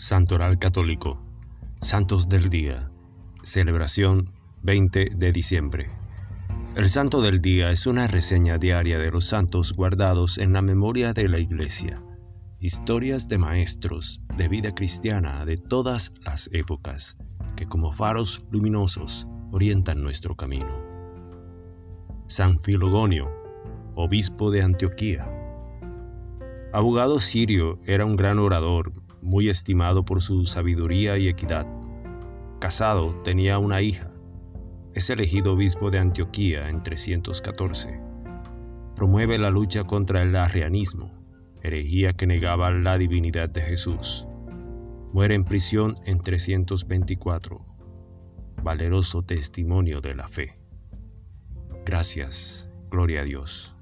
Santoral Católico, Santos del Día, celebración 20 de diciembre. El Santo del Día es una reseña diaria de los santos guardados en la memoria de la Iglesia, historias de maestros de vida cristiana de todas las épocas, que como faros luminosos orientan nuestro camino. San Filogonio, obispo de Antioquía. Abogado sirio, era un gran orador, muy estimado por su sabiduría y equidad. Casado, tenía una hija. Es elegido obispo de Antioquía en 314. Promueve la lucha contra el arrianismo, herejía que negaba la divinidad de Jesús. Muere en prisión en 324. Valeroso testimonio de la fe. Gracias, gloria a Dios.